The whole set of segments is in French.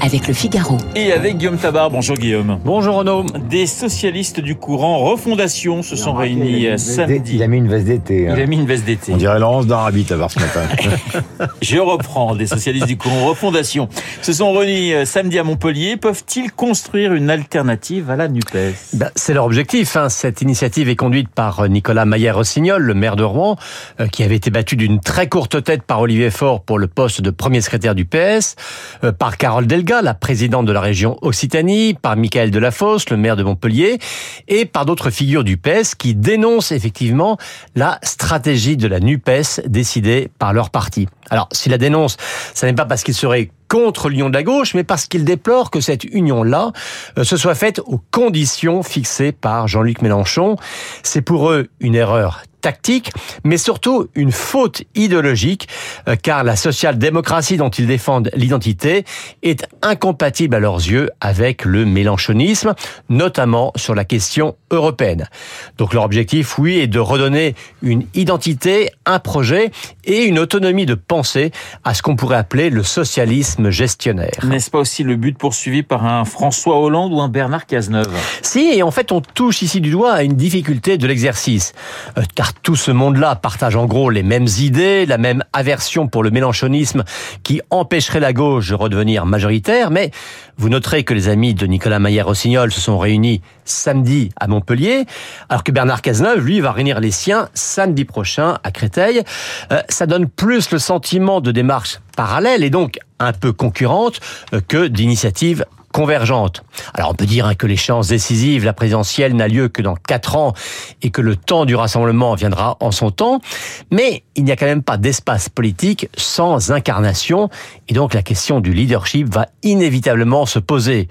avec le Figaro. Et avec Guillaume Tabar. Bonjour Guillaume. Bonjour Renaud. Des socialistes du courant Refondation se sont réunis samedi. Il a mis une veste d'été. hein. Il a mis une veste d'été. On dirait Laurence d'Arabie Tabar ce matin. Je reprends. Des socialistes du courant Refondation se sont réunis euh, samedi à Montpellier. Peuvent-ils construire une alternative à la NUPES? Ben, c'est leur objectif. hein. Cette initiative est conduite par euh, Nicolas Maillère-Rossignol, le maire de Rouen, euh, qui avait été battu d'une très courte tête par Olivier Faure pour le poste de premier secrétaire du PS, euh, par Carole Delga, la présidente de la région Occitanie, par Michael Delafosse, le maire de Montpellier, et par d'autres figures du PS qui dénoncent effectivement la stratégie de la NUPES décidée par leur parti. Alors, s'ils la dénoncent, ça n'est pas parce qu'ils seraient contre l'union de la gauche, mais parce qu'ils déplorent que cette union-là euh, se soit faite aux conditions fixées par Jean-Luc Mélenchon. C'est pour eux une erreur tactique, mais surtout une faute idéologique, euh, car la social-démocratie dont ils défendent l'identité est incompatible à leurs yeux avec le mélenchonisme, notamment sur la question européenne. Donc leur objectif, oui, est de redonner une identité, un projet et une autonomie de pensée à ce qu'on pourrait appeler le socialisme gestionnaire. N'est-ce pas aussi le but poursuivi par un François Hollande ou un Bernard Cazeneuve? Si, et en fait, on touche ici du doigt à une difficulté de l'exercice. Euh, car tout ce monde-là partage en gros les mêmes idées, la même aversion pour le mélenchonisme qui empêcherait la gauche de redevenir majoritaire, mais vous noterez que les amis de Nicolas Maillère-Rossignol se sont réunis samedi à Montpellier, alors que Bernard Cazeneuve, lui, va réunir les siens samedi prochain à Créteil. Euh, ça donne plus le sentiment de démarche parallèle et donc un peu concurrente euh, que d'initiative convergente. Alors on peut dire hein, que l'échéance décisive, la présidentielle, n'a lieu que dans quatre ans et que le temps du rassemblement viendra en son temps, mais il n'y a quand même pas d'espace politique sans incarnation et donc la question du leadership va inévitablement se poser.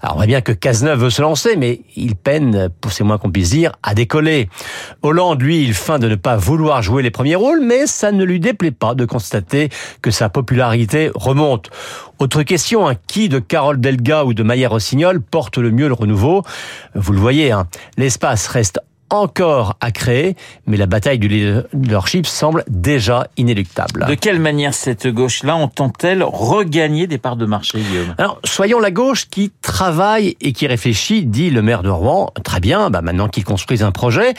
Alors on voit bien que Cazeneuve veut se lancer, mais il peine, pour c'est moins qu'on puisse dire, à décoller. Hollande, lui, il feint de ne pas vouloir jouer les premiers rôles, mais ça ne lui déplaît pas de constater que sa popularité remonte. Autre question, hein, qui de Carole Delga ou de Maillère-Rossignol porte le mieux le renouveau Vous le voyez, hein, l'espace reste encore à créer, mais la bataille du leadership semble déjà inéluctable. De quelle manière cette gauche-là entend-elle regagner des parts de marché, Guillaume? Alors, soyons la gauche qui travaille et qui réfléchit, dit le maire de Rouen. Très bien, bah maintenant qu'ils construisent un projet.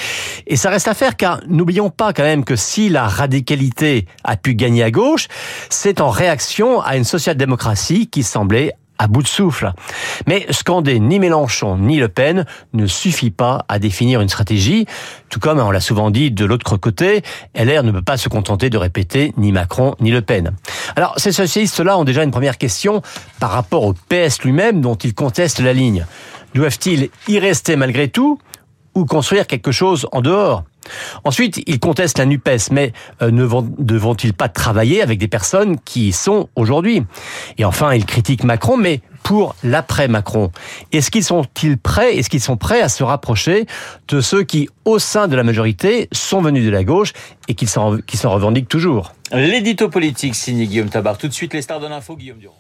Et ça reste à faire, car n'oublions pas quand même que si la radicalité a pu gagner à gauche, c'est en réaction à une social-démocratie qui semblait à bout de souffle. Mais scander ni Mélenchon ni Le Pen ne suffit pas à définir une stratégie, tout comme on l'a souvent dit de l'autre côté, LR ne peut pas se contenter de répéter ni Macron ni Le Pen. Alors ces socialistes-là ont déjà une première question par rapport au PS lui-même dont ils contestent la ligne. Doivent-ils y rester malgré tout ou construire quelque chose en dehors? Ensuite, ils contestent la NUPES, mais euh, ne vont- devront-ils pas travailler avec des personnes qui y sont aujourd'hui? Et enfin, ils critiquent Macron, mais pour l'après-Macron. Est-ce qu'ils sont-ils prêts, est-ce qu'ils sont prêts à se rapprocher de ceux qui, au sein de la majorité, sont venus de la gauche et qui s'en qui s'en revendiquent toujours? L'édito politique signé Guillaume Tabar. Tout de suite, les stars de l'info, Guillaume Durand.